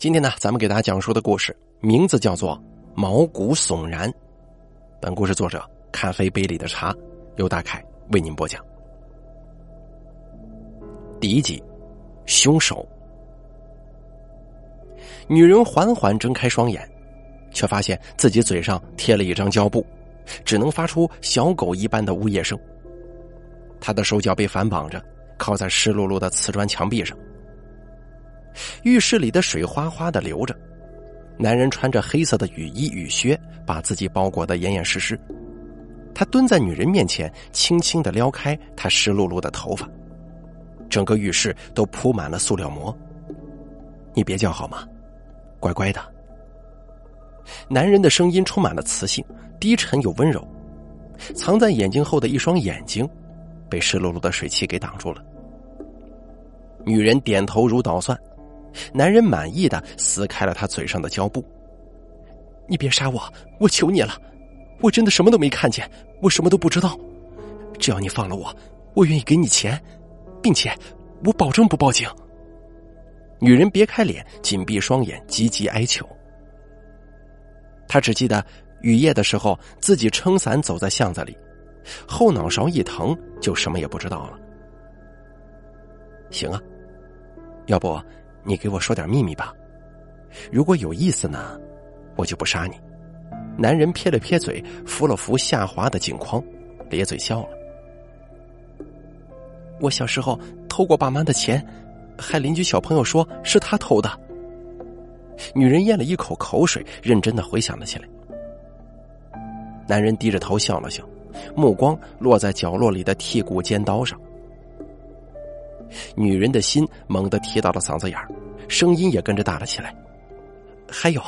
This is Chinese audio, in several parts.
今天呢，咱们给大家讲述的故事名字叫做《毛骨悚然》。本故事作者咖啡杯里的茶，由大凯为您播讲。第一集，凶手。女人缓缓睁开双眼，却发现自己嘴上贴了一张胶布，只能发出小狗一般的呜咽声。她的手脚被反绑着，靠在湿漉漉的瓷砖墙壁上。浴室里的水哗哗的流着，男人穿着黑色的雨衣雨靴，把自己包裹得严严实实。他蹲在女人面前，轻轻的撩开她湿漉漉的头发。整个浴室都铺满了塑料膜。你别叫好吗？乖乖的。男人的声音充满了磁性，低沉又温柔。藏在眼睛后的一双眼睛，被湿漉漉的水汽给挡住了。女人点头如捣蒜。男人满意的撕开了他嘴上的胶布。你别杀我，我求你了，我真的什么都没看见，我什么都不知道。只要你放了我，我愿意给你钱，并且我保证不报警。女人别开脸，紧闭双眼，急急哀求。他只记得雨夜的时候，自己撑伞走在巷子里，后脑勺一疼，就什么也不知道了。行啊，要不？你给我说点秘密吧，如果有意思呢，我就不杀你。男人撇了撇嘴，扶了扶下滑的镜框，咧嘴笑了。我小时候偷过爸妈的钱，害邻居小朋友说是他偷的。女人咽了一口口水，认真的回想了起来。男人低着头笑了笑，目光落在角落里的剔骨尖刀上。女人的心猛地提到了嗓子眼儿，声音也跟着大了起来。还有，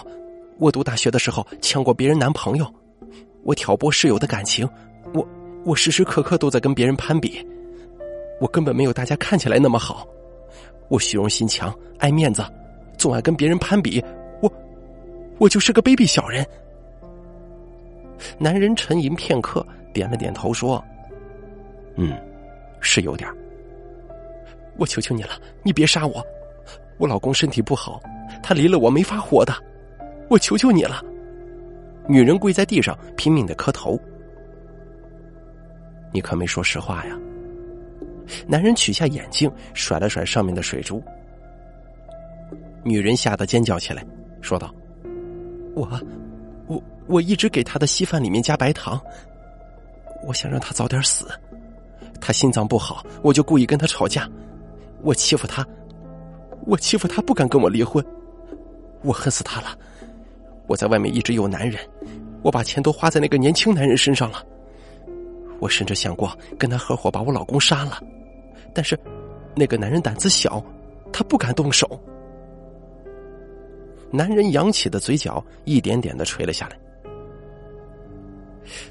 我读大学的时候抢过别人男朋友，我挑拨室友的感情，我我时时刻刻都在跟别人攀比，我根本没有大家看起来那么好，我虚荣心强，爱面子，总爱跟别人攀比，我我就是个卑鄙小人。男人沉吟片刻，点了点头说：“嗯，是有点。”我求求你了，你别杀我！我老公身体不好，他离了我没法活的。我求求你了！女人跪在地上，拼命的磕头。你可没说实话呀！男人取下眼镜，甩了甩上面的水珠。女人吓得尖叫起来，说道：“我，我，我一直给他的稀饭里面加白糖，我想让他早点死。他心脏不好，我就故意跟他吵架。”我欺负他，我欺负他，不敢跟我离婚，我恨死他了。我在外面一直有男人，我把钱都花在那个年轻男人身上了。我甚至想过跟他合伙把我老公杀了，但是那个男人胆子小，他不敢动手。男人扬起的嘴角一点点的垂了下来，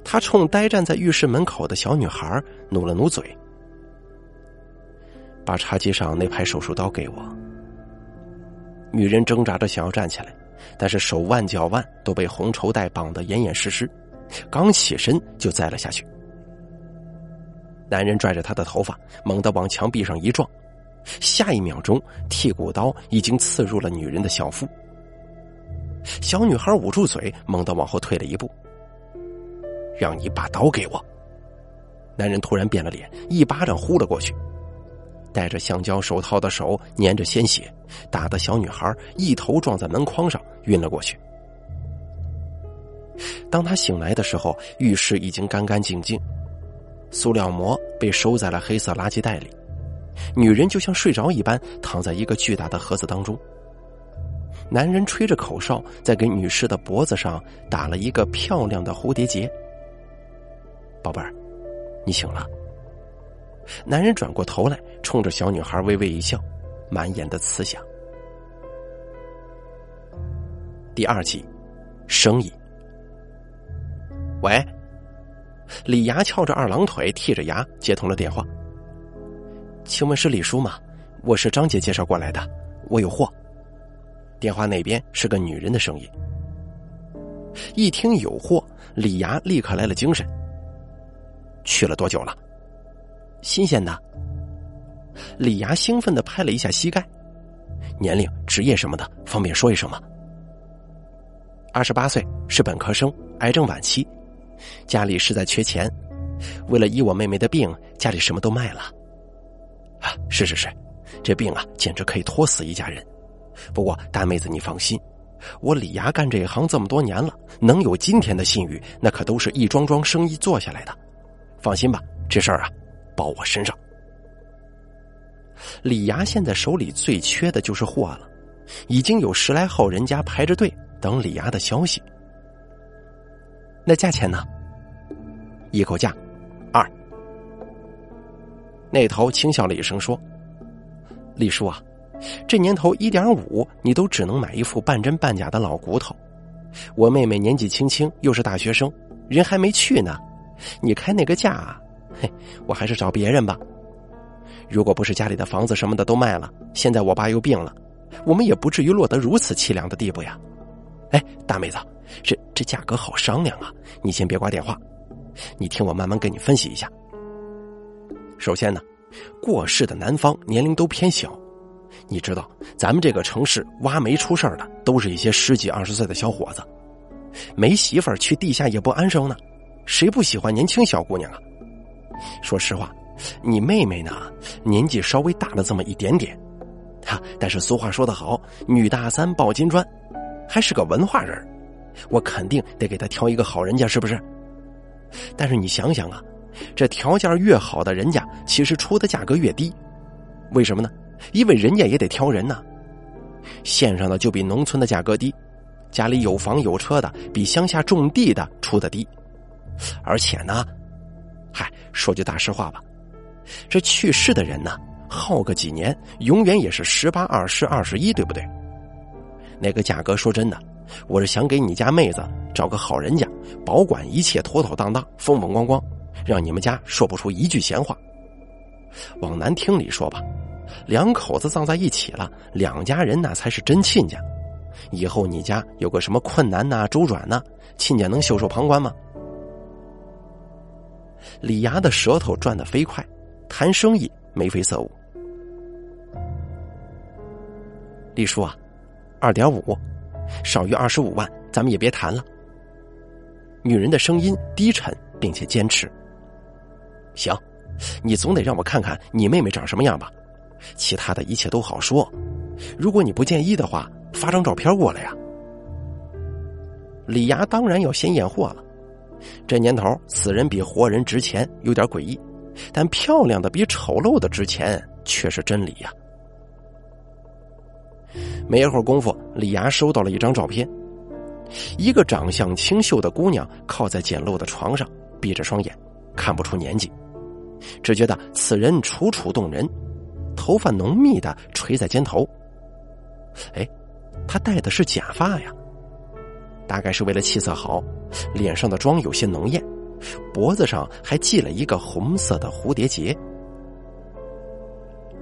他冲呆站在浴室门口的小女孩努了努嘴。把茶几上那排手术刀给我。女人挣扎着想要站起来，但是手腕脚腕都被红绸带绑得严严实实，刚起身就栽了下去。男人拽着她的头发，猛地往墙壁上一撞，下一秒钟，剔骨刀已经刺入了女人的小腹。小女孩捂住嘴，猛地往后退了一步。让你把刀给我！男人突然变了脸，一巴掌呼了过去。戴着橡胶手套的手粘着鲜血，打的小女孩一头撞在门框上，晕了过去。当她醒来的时候，浴室已经干干净净，塑料膜被收在了黑色垃圾袋里，女人就像睡着一般躺在一个巨大的盒子当中。男人吹着口哨，在给女士的脖子上打了一个漂亮的蝴蝶结。宝贝儿，你醒了。男人转过头来，冲着小女孩微微一笑，满眼的慈祥。第二集，生意。喂，李牙翘着二郎腿，剔着牙接通了电话。请问是李叔吗？我是张姐介绍过来的，我有货。电话那边是个女人的声音。一听有货，李牙立刻来了精神。去了多久了？新鲜的，李牙兴奋的拍了一下膝盖。年龄、职业什么的，方便说一声吗？二十八岁，是本科生，癌症晚期，家里实在缺钱，为了医我妹妹的病，家里什么都卖了。啊，是是是，这病啊，简直可以拖死一家人。不过大妹子你放心，我李牙干这一行这么多年了，能有今天的信誉，那可都是一桩桩生意做下来的。放心吧，这事儿啊，包我身上。李牙现在手里最缺的就是货了，已经有十来号人家排着队等李牙的消息。那价钱呢？一口价，二。那头轻笑了一声说：“李叔啊，这年头一点五，你都只能买一副半真半假的老骨头。我妹妹年纪轻轻，又是大学生，人还没去呢，你开那个价，嘿，我还是找别人吧。”如果不是家里的房子什么的都卖了，现在我爸又病了，我们也不至于落得如此凄凉的地步呀。哎，大妹子，这这价格好商量啊！你先别挂电话，你听我慢慢跟你分析一下。首先呢，过世的男方年龄都偏小，你知道咱们这个城市挖煤出事儿的都是一些十几二十岁的小伙子，没媳妇儿去地下也不安生呢，谁不喜欢年轻小姑娘啊？说实话。你妹妹呢？年纪稍微大了这么一点点，哈。但是俗话说得好，“女大三抱金砖”，还是个文化人我肯定得给她挑一个好人家，是不是？但是你想想啊，这条件越好的人家，其实出的价格越低。为什么呢？因为人家也得挑人呢。县上的就比农村的价格低，家里有房有车的比乡下种地的出的低。而且呢，嗨，说句大实话吧。这去世的人呢，耗个几年，永远也是十八、二十、二十一，对不对？那个价格，说真的，我是想给你家妹子找个好人家，保管一切妥妥当当、风风光光，让你们家说不出一句闲话。往难听里说吧，两口子葬在一起了，两家人那才是真亲家。以后你家有个什么困难呐、周转呐，亲家能袖手旁观吗？李牙的舌头转得飞快。谈生意眉飞色舞，李叔啊，二点五，少于二十五万，咱们也别谈了。女人的声音低沉并且坚持。行，你总得让我看看你妹妹长什么样吧，其他的一切都好说。如果你不介意的话，发张照片过来呀。李牙当然要先验货了，这年头死人比活人值钱，有点诡异。但漂亮的比丑陋的值钱，却是真理呀。没一会儿功夫，李牙收到了一张照片，一个长相清秀的姑娘靠在简陋的床上，闭着双眼，看不出年纪，只觉得此人楚楚动人，头发浓密的垂在肩头。哎，她戴的是假发呀，大概是为了气色好，脸上的妆有些浓艳。脖子上还系了一个红色的蝴蝶结，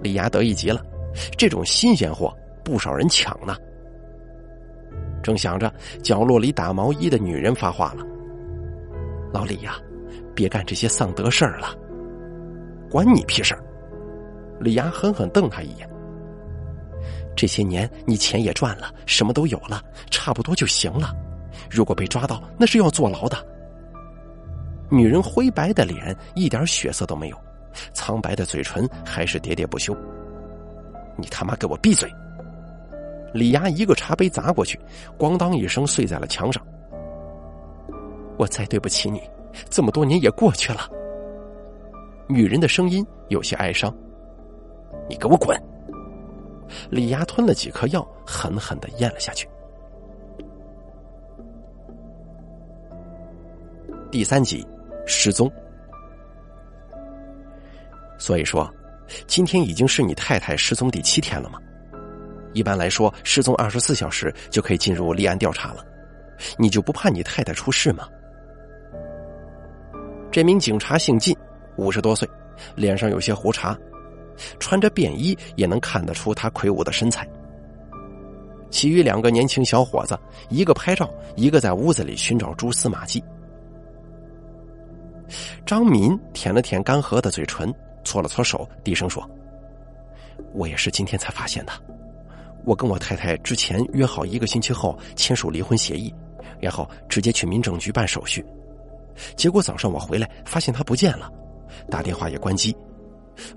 李牙得意极了，这种新鲜货不少人抢呢。正想着，角落里打毛衣的女人发话了：“老李呀，别干这些丧德事儿了，关你屁事儿！”李牙狠狠瞪他一眼：“这些年你钱也赚了，什么都有了，差不多就行了。如果被抓到，那是要坐牢的。”女人灰白的脸一点血色都没有，苍白的嘴唇还是喋喋不休。你他妈给我闭嘴！李牙一个茶杯砸过去，咣当一声碎在了墙上。我再对不起你，这么多年也过去了。女人的声音有些哀伤。你给我滚！李牙吞了几颗药，狠狠的咽了下去。第三集。失踪，所以说，今天已经是你太太失踪第七天了吗？一般来说，失踪二十四小时就可以进入立案调查了。你就不怕你太太出事吗？这名警察姓靳，五十多岁，脸上有些胡茬，穿着便衣也能看得出他魁梧的身材。其余两个年轻小伙子，一个拍照，一个在屋子里寻找蛛丝马迹。张民舔了舔干涸的嘴唇，搓了搓手，低声说：“我也是今天才发现的。我跟我太太之前约好一个星期后签署离婚协议，然后直接去民政局办手续。结果早上我回来发现她不见了，打电话也关机，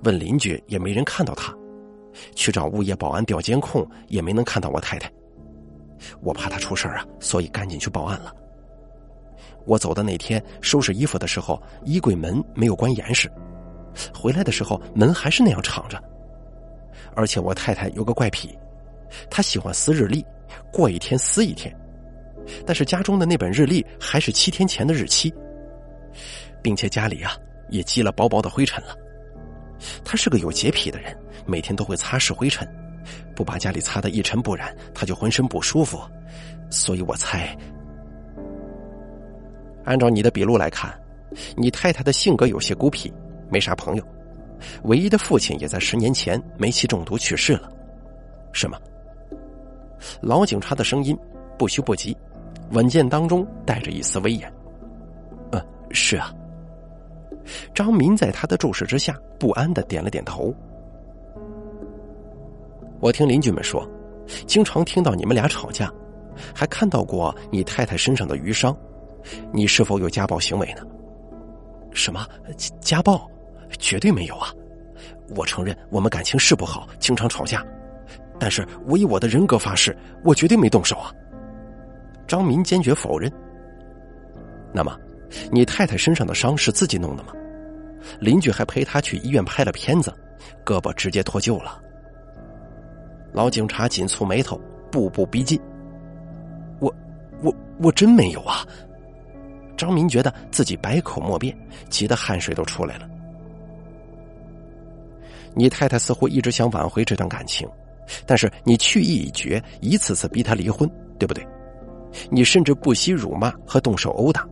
问邻居也没人看到她，去找物业保安调监控也没能看到我太太。我怕她出事啊，所以赶紧去报案了。我走的那天收拾衣服的时候，衣柜门没有关严实，回来的时候门还是那样敞着。而且我太太有个怪癖，她喜欢撕日历，过一天撕一天，但是家中的那本日历还是七天前的日期，并且家里啊也积了薄薄的灰尘了。她是个有洁癖的人，每天都会擦拭灰尘，不把家里擦得一尘不染，她就浑身不舒服。所以我猜。按照你的笔录来看，你太太的性格有些孤僻，没啥朋友，唯一的父亲也在十年前煤气中毒去世了，是吗？老警察的声音不虚不急，稳健当中带着一丝威严。嗯，是啊。张民在他的注视之下，不安的点了点头。我听邻居们说，经常听到你们俩吵架，还看到过你太太身上的瘀伤。你是否有家暴行为呢？什么家暴？绝对没有啊！我承认我们感情是不好，经常吵架，但是我以我的人格发誓，我绝对没动手啊！张民坚决否认。那么，你太太身上的伤是自己弄的吗？邻居还陪她去医院拍了片子，胳膊直接脱臼了。老警察紧蹙眉头，步步逼近。我，我，我真没有啊！张明觉得自己百口莫辩，急得汗水都出来了。你太太似乎一直想挽回这段感情，但是你去意已决，一次次逼她离婚，对不对？你甚至不惜辱骂和动手殴打，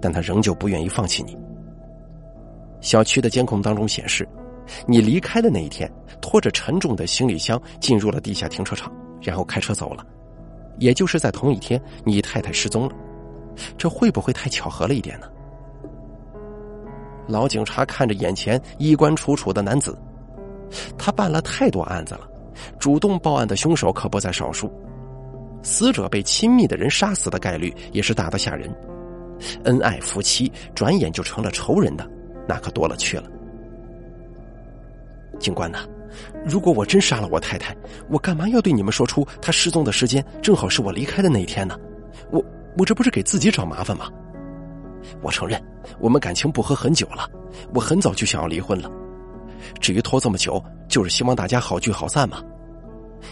但她仍旧不愿意放弃你。小区的监控当中显示，你离开的那一天，拖着沉重的行李箱进入了地下停车场，然后开车走了。也就是在同一天，你太太失踪了。这会不会太巧合了一点呢？老警察看着眼前衣冠楚楚的男子，他办了太多案子了，主动报案的凶手可不在少数，死者被亲密的人杀死的概率也是大的吓人，恩爱夫妻转眼就成了仇人的，那可多了去了。警官呐，如果我真杀了我太太，我干嘛要对你们说出她失踪的时间正好是我离开的那一天呢？我。我这不是给自己找麻烦吗？我承认，我们感情不和很久了，我很早就想要离婚了。至于拖这么久，就是希望大家好聚好散嘛。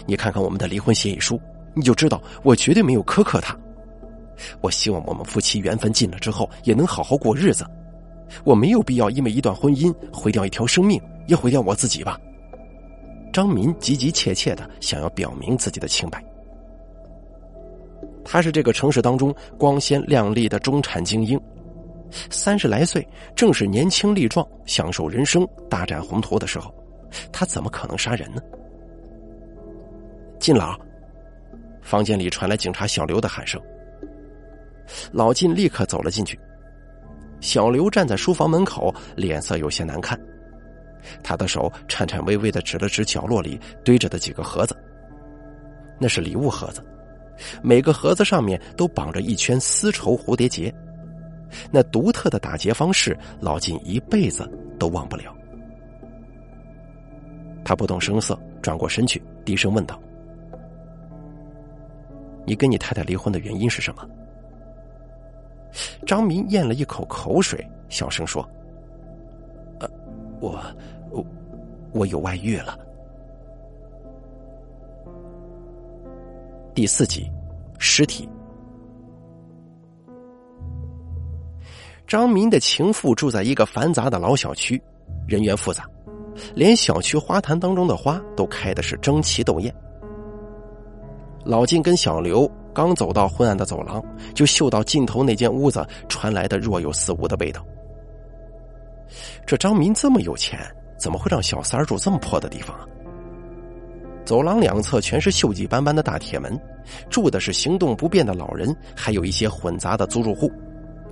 你看看我们的离婚协议书，你就知道我绝对没有苛刻他。我希望我们夫妻缘分尽了之后，也能好好过日子。我没有必要因为一段婚姻毁掉一条生命，也毁掉我自己吧。张民急急切切的想要表明自己的清白。他是这个城市当中光鲜亮丽的中产精英，三十来岁，正是年轻力壮、享受人生、大展宏图的时候，他怎么可能杀人呢？靳老，房间里传来警察小刘的喊声。老靳立刻走了进去。小刘站在书房门口，脸色有些难看，他的手颤颤巍巍的指了指角落里堆着的几个盒子，那是礼物盒子。每个盒子上面都绑着一圈丝绸蝴蝶结，那独特的打结方式，老金一辈子都忘不了。他不动声色，转过身去，低声问道：“你跟你太太离婚的原因是什么？”张明咽了一口口水，小声说：“呃，我，我，我有外遇了。”第四集，尸体。张民的情妇住在一个繁杂的老小区，人员复杂，连小区花坛当中的花都开的是争奇斗艳。老金跟小刘刚走到昏暗的走廊，就嗅到尽头那间屋子传来的若有似无的味道。这张民这么有钱，怎么会让小三住这么破的地方啊？走廊两侧全是锈迹斑斑的大铁门，住的是行动不便的老人，还有一些混杂的租住户，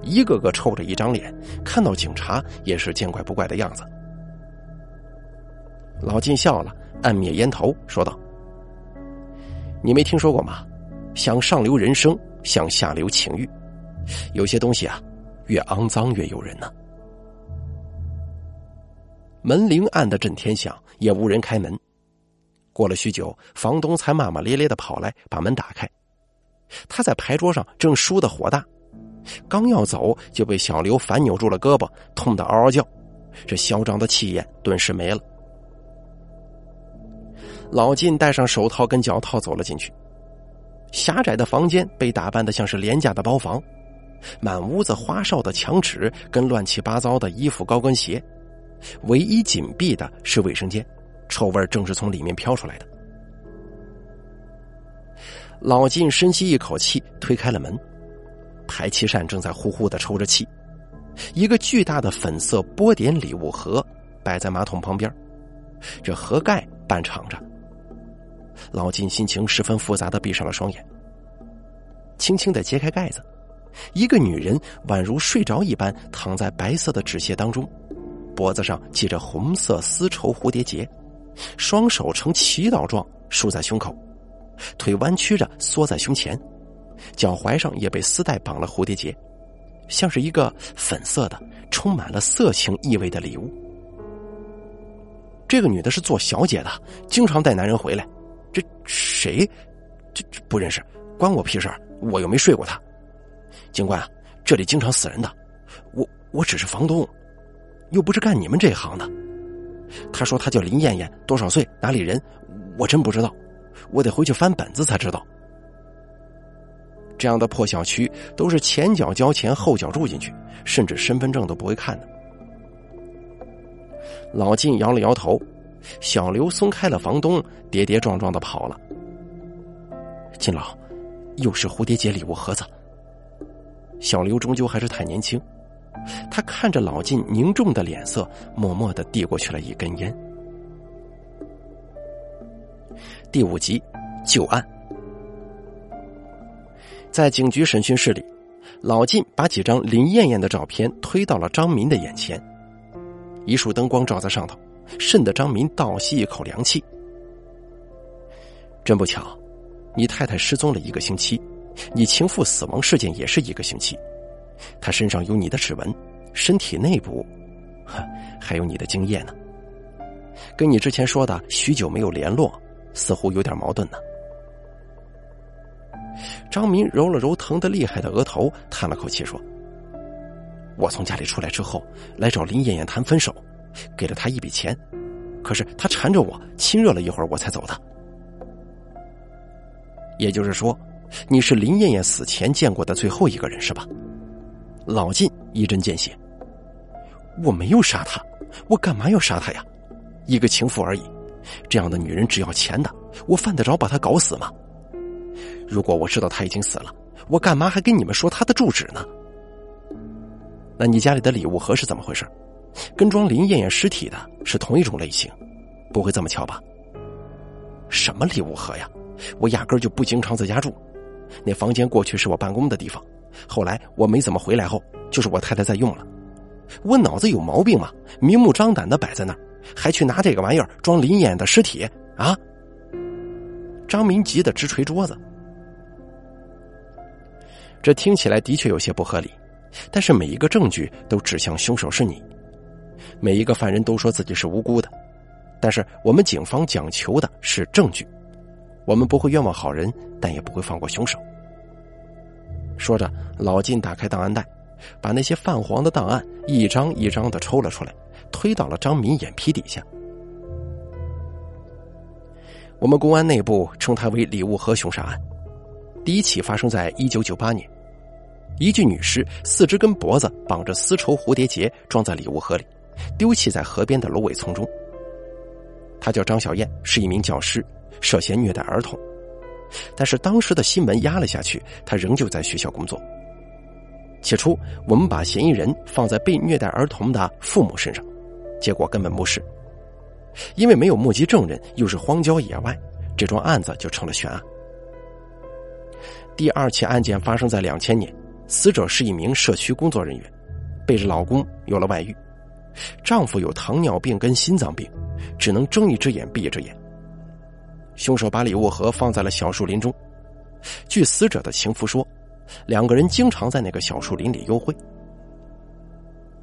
一个个臭着一张脸，看到警察也是见怪不怪的样子。老金笑了，按灭烟头，说道：“你没听说过吗？想上流人生，向下流情欲，有些东西啊，越肮脏越诱人呢。门铃按得震天响，也无人开门。过了许久，房东才骂骂咧咧的跑来，把门打开。他在牌桌上正输的火大，刚要走就被小刘反扭住了胳膊，痛得嗷嗷叫。这嚣张的气焰顿时没了。老金戴上手套跟脚套走了进去。狭窄的房间被打扮的像是廉价的包房，满屋子花哨的墙纸跟乱七八糟的衣服、高跟鞋。唯一紧闭的是卫生间，臭味正是从里面飘出来的。老金深吸一口气，推开了门，排气扇正在呼呼的抽着气。一个巨大的粉色波点礼物盒摆在马桶旁边，这盒盖半敞着。老金心情十分复杂的闭上了双眼，轻轻的揭开盖子，一个女人宛如睡着一般躺在白色的纸屑当中。脖子上系着红色丝绸蝴蝶结，双手呈祈祷状竖在胸口，腿弯曲着缩在胸前，脚踝上也被丝带绑了蝴蝶结，像是一个粉色的、充满了色情意味的礼物。这个女的是做小姐的，经常带男人回来。这谁？这这不认识，关我屁事儿我又没睡过她。警官啊，这里经常死人的，我我只是房东。又不是干你们这行的。他说他叫林艳艳，多少岁，哪里人，我真不知道，我得回去翻本子才知道。这样的破小区都是前脚交钱，后脚住进去，甚至身份证都不会看的。老金摇了摇头，小刘松开了房东，跌跌撞撞的跑了。金老，又是蝴蝶结礼物盒子。小刘终究还是太年轻。他看着老晋凝重的脸色，默默的递过去了一根烟。第五集，旧案。在警局审讯室里，老晋把几张林艳艳的照片推到了张民的眼前，一束灯光照在上头，瘆得张民倒吸一口凉气。真不巧，你太太失踪了一个星期，你情妇死亡事件也是一个星期。他身上有你的指纹，身体内部，呵还有你的精液呢。跟你之前说的许久没有联络，似乎有点矛盾呢。张明揉了揉疼得厉害的额头，叹了口气说：“我从家里出来之后，来找林艳艳谈分手，给了她一笔钱，可是她缠着我，亲热了一会儿，我才走的。也就是说，你是林艳艳死前见过的最后一个人，是吧？”老晋一针见血，我没有杀她，我干嘛要杀她呀？一个情妇而已，这样的女人只要钱的，我犯得着把她搞死吗？如果我知道她已经死了，我干嘛还跟你们说她的住址呢？那你家里的礼物盒是怎么回事？跟装林艳艳尸体的是同一种类型，不会这么巧吧？什么礼物盒呀？我压根就不经常在家住，那房间过去是我办公的地方。后来我没怎么回来后，就是我太太在用了。我脑子有毛病吗？明目张胆的摆在那儿，还去拿这个玩意儿装林燕的尸体啊！张明急得直捶桌子。这听起来的确有些不合理，但是每一个证据都指向凶手是你。每一个犯人都说自己是无辜的，但是我们警方讲求的是证据。我们不会冤枉好人，但也不会放过凶手。说着，老金打开档案袋，把那些泛黄的档案一张一张的抽了出来，推到了张敏眼皮底下。我们公安内部称它为“礼物盒凶杀案”。第一起发生在一九九八年，一具女尸四肢跟脖子绑着丝绸蝴蝶结，装在礼物盒里，丢弃在河边的芦苇丛中。她叫张小燕，是一名教师，涉嫌虐待儿童。但是当时的新闻压了下去，他仍旧在学校工作。起初，我们把嫌疑人放在被虐待儿童的父母身上，结果根本不是。因为没有目击证人，又是荒郊野外，这桩案子就成了悬案。第二起案件发生在两千年，死者是一名社区工作人员，背着老公有了外遇，丈夫有糖尿病跟心脏病，只能睁一只眼闭一只眼。凶手把礼物盒放在了小树林中。据死者的情妇说，两个人经常在那个小树林里幽会。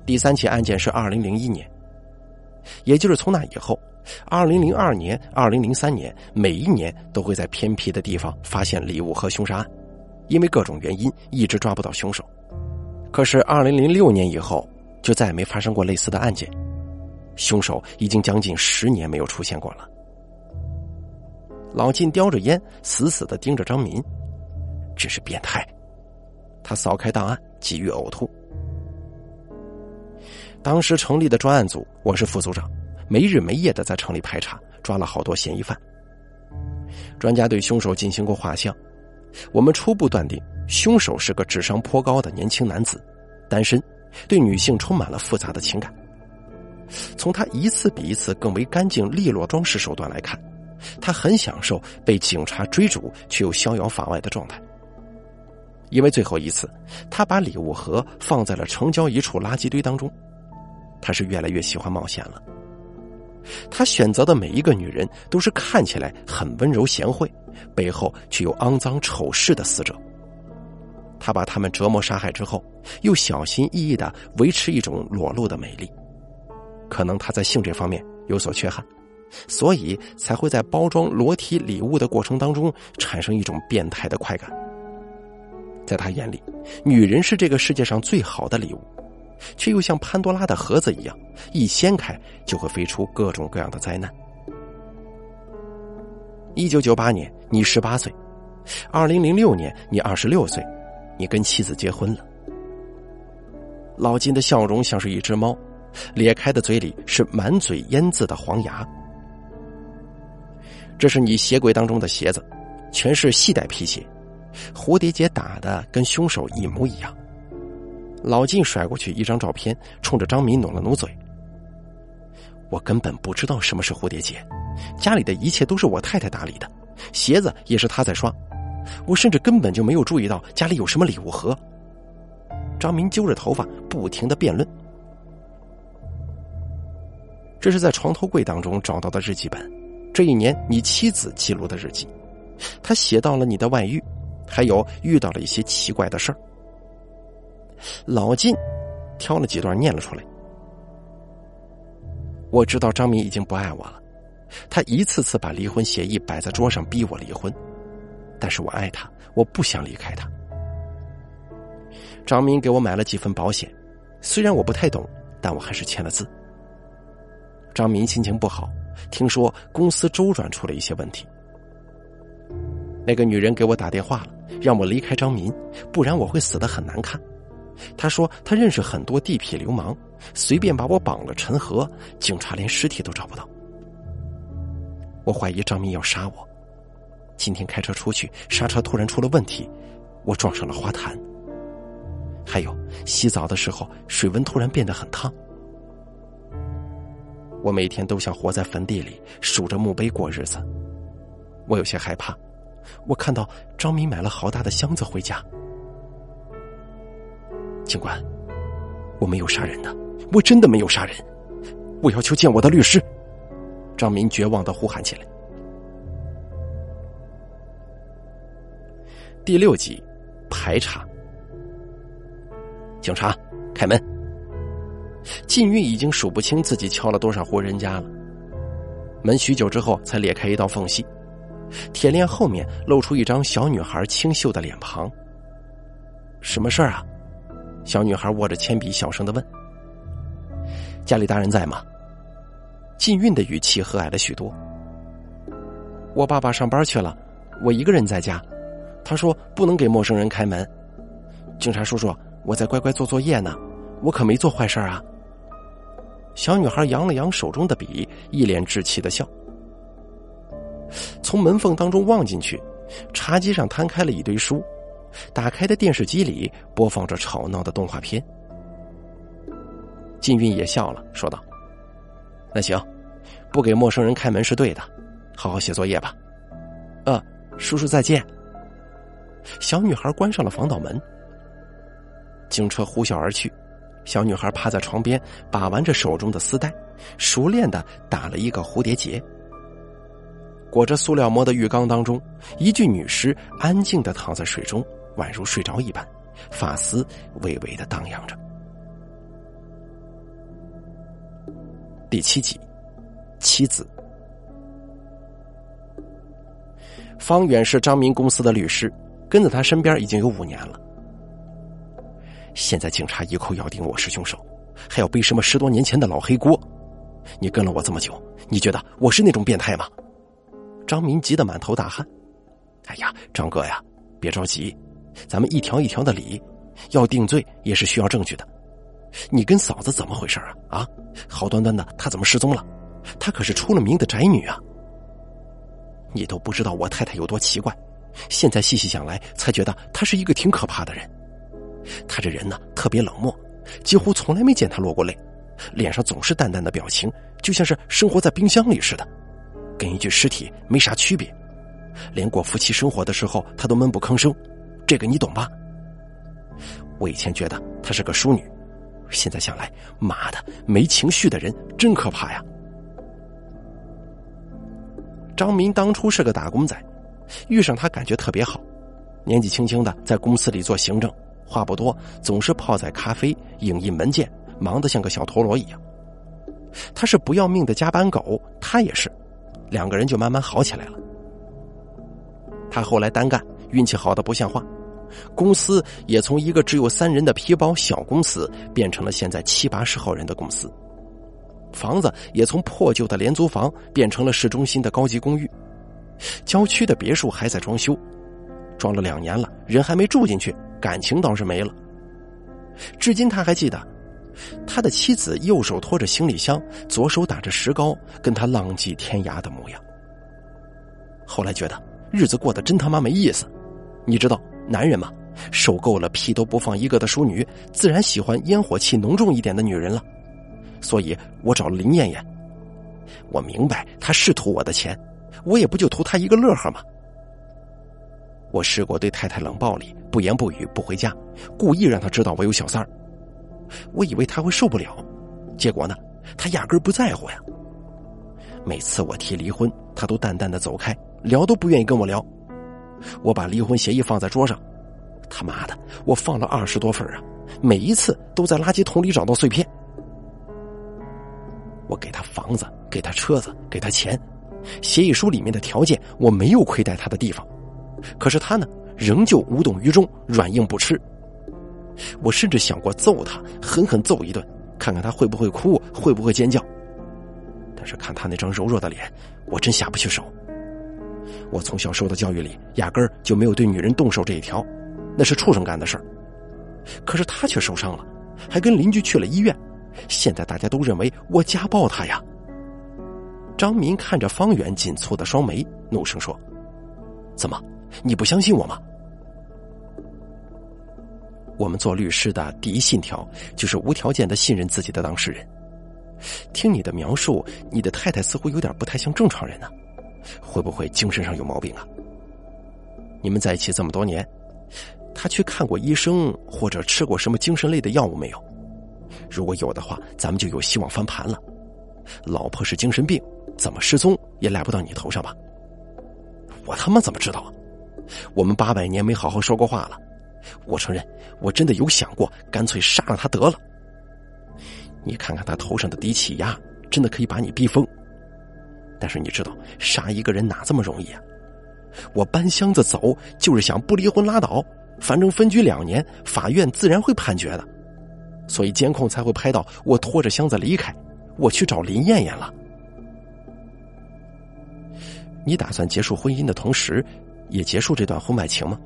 第三起案件是二零零一年，也就是从那以后，二零零二年、二零零三年，每一年都会在偏僻的地方发现礼物和凶杀案，因为各种原因一直抓不到凶手。可是二零零六年以后，就再也没发生过类似的案件，凶手已经将近十年没有出现过了。老金叼着烟，死死的盯着张民，真是变态。他扫开档案，急于呕吐。当时成立的专案组，我是副组长，没日没夜的在城里排查，抓了好多嫌疑犯。专家对凶手进行过画像，我们初步断定凶手是个智商颇高的年轻男子，单身，对女性充满了复杂的情感。从他一次比一次更为干净利落装饰手段来看。他很享受被警察追逐却又逍遥法外的状态，因为最后一次，他把礼物盒放在了城郊一处垃圾堆当中。他是越来越喜欢冒险了。他选择的每一个女人都是看起来很温柔贤惠，背后却有肮脏丑事的死者。他把他们折磨杀害之后，又小心翼翼的维持一种裸露的美丽。可能他在性这方面有所缺憾。所以才会在包装裸体礼物的过程当中产生一种变态的快感。在他眼里，女人是这个世界上最好的礼物，却又像潘多拉的盒子一样，一掀开就会飞出各种各样的灾难。一九九八年，你十八岁；二零零六年，你二十六岁，你跟妻子结婚了。老金的笑容像是一只猫，咧开的嘴里是满嘴烟渍的黄牙。这是你鞋柜当中的鞋子，全是细带皮鞋，蝴蝶结打的跟凶手一模一样。老金甩过去一张照片，冲着张敏努了努嘴。我根本不知道什么是蝴蝶结，家里的一切都是我太太打理的，鞋子也是她在刷，我甚至根本就没有注意到家里有什么礼物盒。张明揪着头发，不停的辩论。这是在床头柜当中找到的日记本。这一年，你妻子记录的日记，他写到了你的外遇，还有遇到了一些奇怪的事儿。老金挑了几段念了出来。我知道张明已经不爱我了，他一次次把离婚协议摆在桌上逼我离婚，但是我爱他，我不想离开他。张明给我买了几份保险，虽然我不太懂，但我还是签了字。张明心情不好。听说公司周转出了一些问题，那个女人给我打电话了，让我离开张民，不然我会死得很难看。她说她认识很多地痞流氓，随便把我绑了沉河，警察连尸体都找不到。我怀疑张民要杀我。今天开车出去，刹车突然出了问题，我撞上了花坛。还有洗澡的时候，水温突然变得很烫。我每天都像活在坟地里，数着墓碑过日子。我有些害怕。我看到张明买了好大的箱子回家。警官，我没有杀人的，我真的没有杀人。我要求见我的律师。张明绝望的呼喊起来。第六集，排查。警察，开门。靳玉已经数不清自己敲了多少户人家了，门许久之后才裂开一道缝隙，铁链后面露出一张小女孩清秀的脸庞。什么事儿啊？小女孩握着铅笔小声的问。家里大人在吗？靳运的语气和蔼了许多。我爸爸上班去了，我一个人在家。他说不能给陌生人开门。警察叔叔，我在乖乖做作业呢，我可没做坏事啊。小女孩扬了扬手中的笔，一脸稚气的笑。从门缝当中望进去，茶几上摊开了一堆书，打开的电视机里播放着吵闹的动画片。金运也笑了，说道：“那行，不给陌生人开门是对的，好好写作业吧。”“呃，叔叔再见。”小女孩关上了防盗门，警车呼啸而去。小女孩趴在床边，把玩着手中的丝带，熟练的打了一个蝴蝶结。裹着塑料膜的浴缸当中，一具女尸安静的躺在水中，宛如睡着一般，发丝微微的荡漾着。第七集，妻子。方远是张明公司的律师，跟在他身边已经有五年了。现在警察一口咬定我是凶手，还要背什么十多年前的老黑锅？你跟了我这么久，你觉得我是那种变态吗？张明急得满头大汗。哎呀，张哥呀，别着急，咱们一条一条的理，要定罪也是需要证据的。你跟嫂子怎么回事啊？啊，好端端的她怎么失踪了？她可是出了名的宅女啊！你都不知道我太太有多奇怪，现在细细想来，才觉得她是一个挺可怕的人。他这人呢，特别冷漠，几乎从来没见他落过泪，脸上总是淡淡的表情，就像是生活在冰箱里似的，跟一具尸体没啥区别。连过夫妻生活的时候，他都闷不吭声，这个你懂吧？我以前觉得她是个淑女，现在想来，妈的，没情绪的人真可怕呀！张明当初是个打工仔，遇上他感觉特别好。年纪轻轻的在公司里做行政，话不多，总是泡在咖啡、影印文件，忙得像个小陀螺一样。他是不要命的加班狗，他也是，两个人就慢慢好起来了。他后来单干，运气好的不像话，公司也从一个只有三人的皮包小公司变成了现在七八十号人的公司。房子也从破旧的廉租房变成了市中心的高级公寓，郊区的别墅还在装修，装了两年了，人还没住进去，感情倒是没了。至今他还记得，他的妻子右手托着行李箱，左手打着石膏，跟他浪迹天涯的模样。后来觉得日子过得真他妈没意思，你知道男人嘛，受够了屁都不放一个的淑女，自然喜欢烟火气浓重一点的女人了。所以我找了林艳艳，我明白她是图我的钱，我也不就图她一个乐呵吗？我试过对太太冷暴力，不言不语，不回家，故意让她知道我有小三儿。我以为她会受不了，结果呢，她压根不在乎呀。每次我提离婚，她都淡淡的走开，聊都不愿意跟我聊。我把离婚协议放在桌上，他妈的，我放了二十多份啊，每一次都在垃圾桶里找到碎片。我给他房子，给他车子，给他钱，协议书里面的条件我没有亏待他的地方，可是他呢，仍旧无动于衷，软硬不吃。我甚至想过揍他，狠狠揍一顿，看看他会不会哭，会不会尖叫。但是看他那张柔弱的脸，我真下不去手。我从小受的教育里，压根儿就没有对女人动手这一条，那是畜生干的事儿。可是他却受伤了，还跟邻居去了医院。现在大家都认为我家暴他呀。张明看着方圆紧蹙的双眉，怒声说：“怎么，你不相信我吗？”我们做律师的第一信条就是无条件的信任自己的当事人。听你的描述，你的太太似乎有点不太像正常人呢，会不会精神上有毛病啊？你们在一起这么多年，他去看过医生或者吃过什么精神类的药物没有？如果有的话，咱们就有希望翻盘了。老婆是精神病，怎么失踪也赖不到你头上吧？我他妈怎么知道啊？我们八百年没好好说过话了。我承认，我真的有想过，干脆杀了他得了。你看看他头上的低气压，真的可以把你逼疯。但是你知道，杀一个人哪这么容易啊？我搬箱子走，就是想不离婚拉倒，反正分居两年，法院自然会判决的。所以监控才会拍到我拖着箱子离开，我去找林艳艳了。你打算结束婚姻的同时，也结束这段婚外情吗？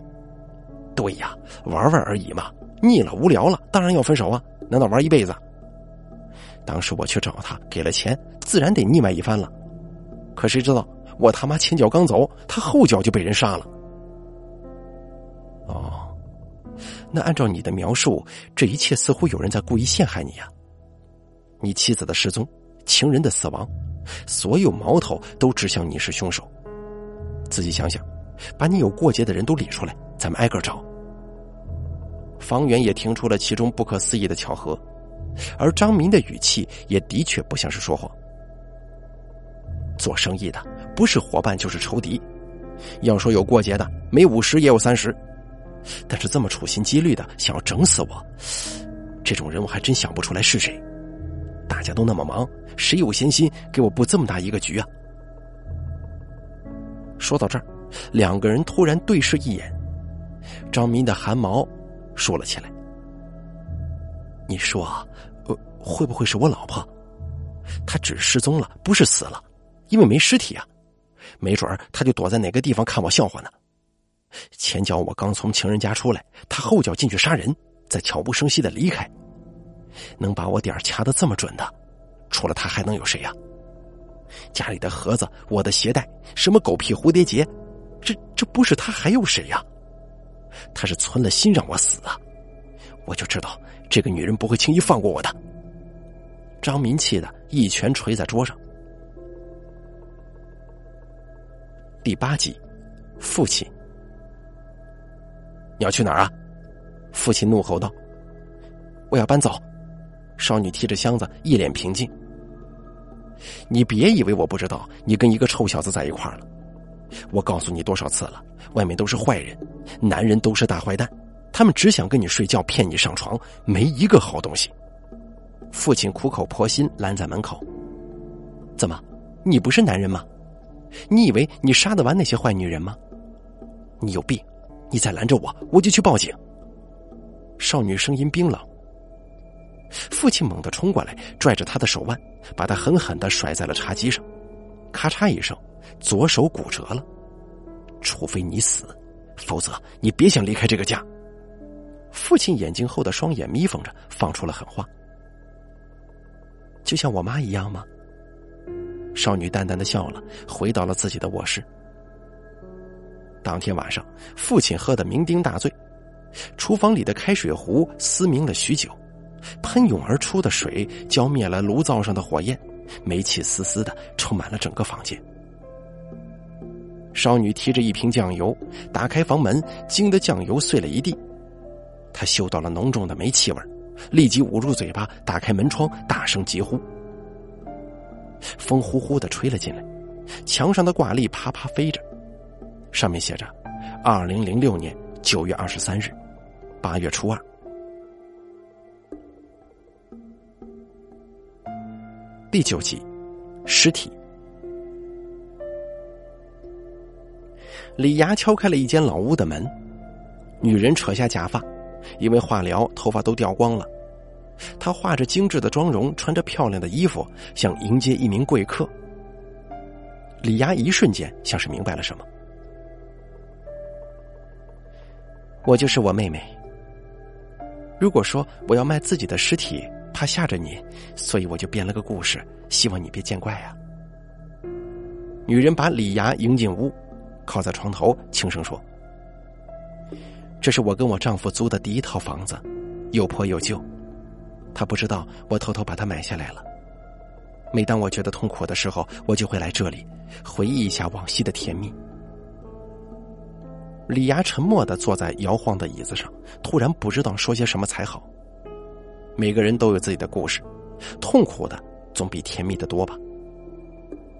对呀，玩玩而已嘛，腻了无聊了，当然要分手啊！难道玩一辈子？当时我去找他，给了钱，自然得腻歪一番了。可谁知道，我他妈前脚刚走，他后脚就被人杀了。哦。那按照你的描述，这一切似乎有人在故意陷害你呀！你妻子的失踪，情人的死亡，所有矛头都指向你是凶手。仔细想想，把你有过节的人都理出来，咱们挨个找。方圆也听出了其中不可思议的巧合，而张明的语气也的确不像是说谎。做生意的不是伙伴就是仇敌。要说有过节的，没五十也有三十。但是这么处心积虑的想要整死我，这种人我还真想不出来是谁。大家都那么忙，谁有闲心给我布这么大一个局啊？说到这儿，两个人突然对视一眼，张明的汗毛竖了起来。你说，呃，会不会是我老婆？她只失踪了，不是死了，因为没尸体啊。没准儿她就躲在哪个地方看我笑话呢。前脚我刚从情人家出来，她后脚进去杀人，再悄无声息的离开。能把我点掐的这么准的，除了她还能有谁呀？家里的盒子，我的鞋带，什么狗屁蝴蝶结，这这不是他还有谁呀？他是存了心让我死啊！我就知道这个女人不会轻易放过我的。张明气的一拳捶在桌上。第八集，父亲，你要去哪儿啊？父亲怒吼道：“我要搬走。”少女提着箱子，一脸平静。你别以为我不知道，你跟一个臭小子在一块儿了。我告诉你多少次了，外面都是坏人，男人都是大坏蛋，他们只想跟你睡觉，骗你上床，没一个好东西。父亲苦口婆心拦在门口。怎么，你不是男人吗？你以为你杀得完那些坏女人吗？你有病！你再拦着我，我就去报警。少女声音冰冷。父亲猛地冲过来，拽着她的手腕，把她狠狠的甩在了茶几上，咔嚓一声，左手骨折了。除非你死，否则你别想离开这个家。父亲眼睛后的双眼眯缝着，放出了狠话。就像我妈一样吗？少女淡淡的笑了，回到了自己的卧室。当天晚上，父亲喝得酩酊大醉，厨房里的开水壶嘶鸣了许久，喷涌而出的水浇灭了炉灶上的火焰，煤气丝丝的充满了整个房间。少女提着一瓶酱油，打开房门，惊得酱油碎了一地。她嗅到了浓重的煤气味，立即捂住嘴巴，打开门窗，大声疾呼。风呼呼的吹了进来，墙上的挂历啪啪飞着，上面写着：“二零零六年九月二十三日，八月初二。”第九集，尸体。李牙敲开了一间老屋的门，女人扯下假发，因为化疗，头发都掉光了。她画着精致的妆容，穿着漂亮的衣服，想迎接一名贵客。李牙一瞬间像是明白了什么。我就是我妹妹。如果说我要卖自己的尸体，怕吓着你，所以我就编了个故事，希望你别见怪啊。女人把李牙迎进屋，靠在床头，轻声说：“这是我跟我丈夫租的第一套房子，又破又旧。”他不知道我偷偷把它买下来了。每当我觉得痛苦的时候，我就会来这里，回忆一下往昔的甜蜜。李牙沉默的坐在摇晃的椅子上，突然不知道说些什么才好。每个人都有自己的故事，痛苦的总比甜蜜的多吧。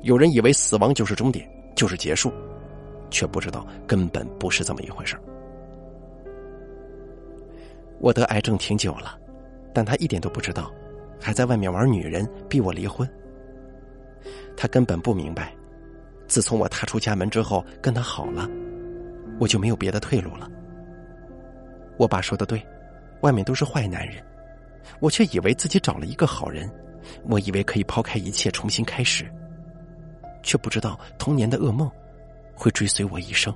有人以为死亡就是终点，就是结束，却不知道根本不是这么一回事我得癌症挺久了。但他一点都不知道，还在外面玩女人，逼我离婚。他根本不明白，自从我踏出家门之后，跟他好了，我就没有别的退路了。我爸说的对，外面都是坏男人，我却以为自己找了一个好人，我以为可以抛开一切重新开始，却不知道童年的噩梦会追随我一生。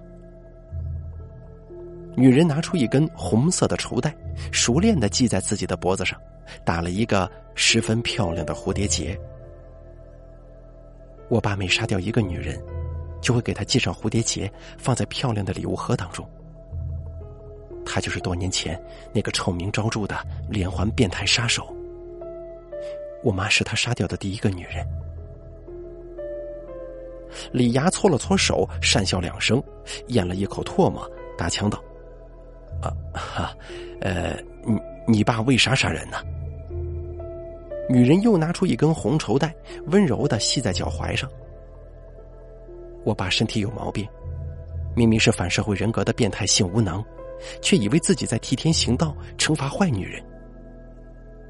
女人拿出一根红色的绸带，熟练的系在自己的脖子上，打了一个十分漂亮的蝴蝶结。我爸每杀掉一个女人，就会给她系上蝴蝶结，放在漂亮的礼物盒当中。他就是多年前那个臭名昭著的连环变态杀手。我妈是他杀掉的第一个女人。李牙搓了搓手，讪笑两声，咽了一口唾沫，打枪道。啊哈，呃，你你爸为啥杀人呢？女人又拿出一根红绸带，温柔的系在脚踝上。我爸身体有毛病，明明是反社会人格的变态性无能，却以为自己在替天行道，惩罚坏女人。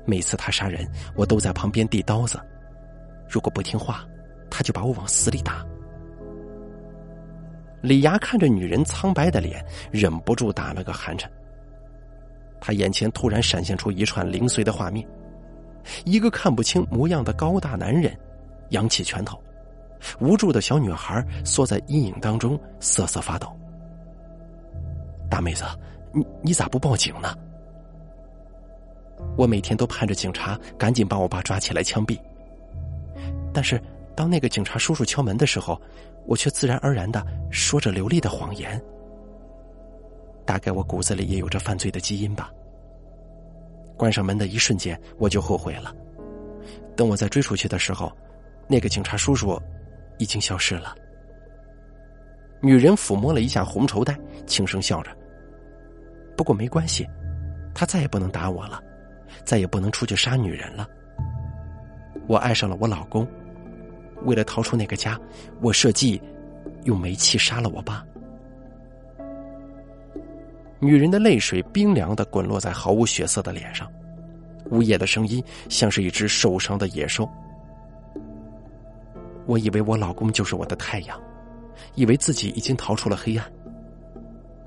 每次他杀人，我都在旁边递刀子，如果不听话，他就把我往死里打。李涯看着女人苍白的脸，忍不住打了个寒颤。他眼前突然闪现出一串零碎的画面：一个看不清模样的高大男人，扬起拳头；无助的小女孩缩在阴影当中瑟瑟发抖。大妹子，你你咋不报警呢？我每天都盼着警察赶紧把我爸抓起来枪毙，但是当那个警察叔叔敲门的时候，我却自然而然的说着流利的谎言。大概我骨子里也有着犯罪的基因吧。关上门的一瞬间，我就后悔了。等我再追出去的时候，那个警察叔叔已经消失了。女人抚摸了一下红绸带，轻声笑着。不过没关系，他再也不能打我了，再也不能出去杀女人了。我爱上了我老公，为了逃出那个家，我设计用煤气杀了我爸。女人的泪水冰凉的滚落在毫无血色的脸上，呜咽的声音像是一只受伤的野兽。我以为我老公就是我的太阳，以为自己已经逃出了黑暗，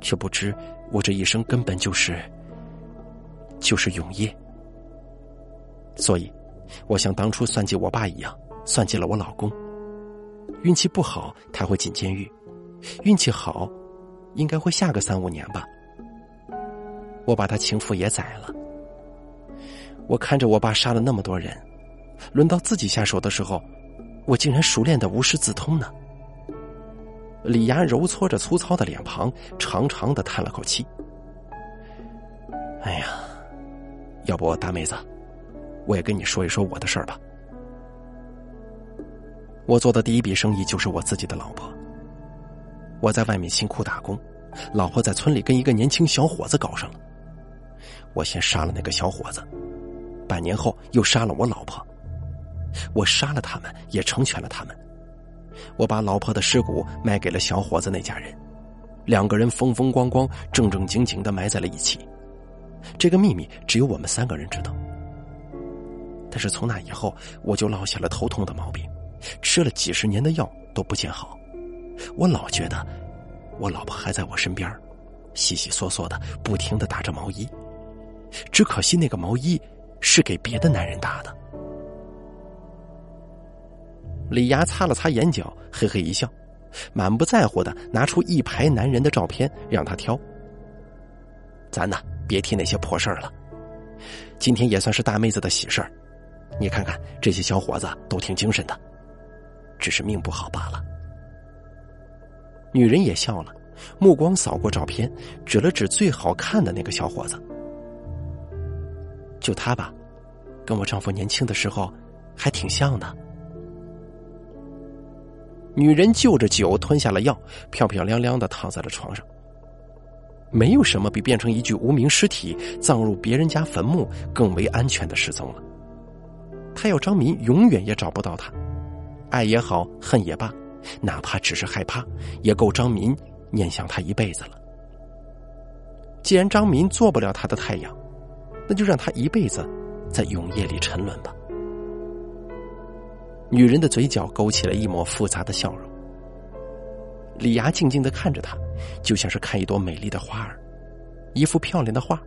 却不知我这一生根本就是就是永夜。所以，我像当初算计我爸一样，算计了我老公。运气不好，他会进监狱；运气好，应该会下个三五年吧。我把他情妇也宰了。我看着我爸杀了那么多人，轮到自己下手的时候，我竟然熟练的无师自通呢。李涯揉搓着粗糙的脸庞，长长的叹了口气：“哎呀，要不大妹子，我也跟你说一说我的事儿吧。我做的第一笔生意就是我自己的老婆。我在外面辛苦打工，老婆在村里跟一个年轻小伙子搞上了。”我先杀了那个小伙子，半年后又杀了我老婆。我杀了他们，也成全了他们。我把老婆的尸骨卖给了小伙子那家人，两个人风风光光、正正经经的埋在了一起。这个秘密只有我们三个人知道。但是从那以后，我就落下了头痛的毛病，吃了几十年的药都不见好。我老觉得，我老婆还在我身边，悉悉索索的，不停的打着毛衣。只可惜那个毛衣是给别的男人打的。李涯擦了擦眼角，嘿嘿一笑，满不在乎的拿出一排男人的照片让他挑。咱呢，别提那些破事儿了。今天也算是大妹子的喜事儿，你看看这些小伙子都挺精神的，只是命不好罢了。女人也笑了，目光扫过照片，指了指最好看的那个小伙子。就他吧，跟我丈夫年轻的时候还挺像的。女人就着酒吞下了药，漂漂亮亮的躺在了床上。没有什么比变成一具无名尸体葬入别人家坟墓更为安全的失踪了。他要张民永远也找不到他，爱也好，恨也罢，哪怕只是害怕，也够张民念想他一辈子了。既然张民做不了他的太阳。那就让他一辈子在永夜里沉沦吧。女人的嘴角勾起了一抹复杂的笑容。李涯静静的看着她，就像是看一朵美丽的花儿，一幅漂亮的画。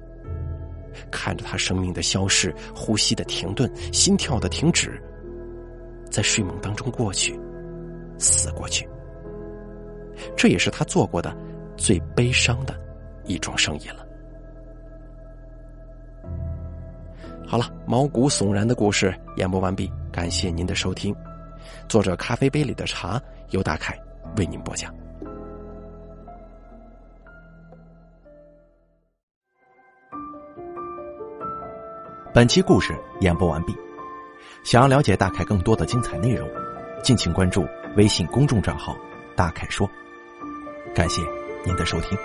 看着她生命的消逝，呼吸的停顿，心跳的停止，在睡梦当中过去，死过去。这也是他做过的最悲伤的一桩生意了。好了，毛骨悚然的故事演播完毕，感谢您的收听。作者咖啡杯里的茶由大凯为您播讲。本期故事演播完毕，想要了解大凯更多的精彩内容，敬请关注微信公众账号“大凯说”。感谢您的收听。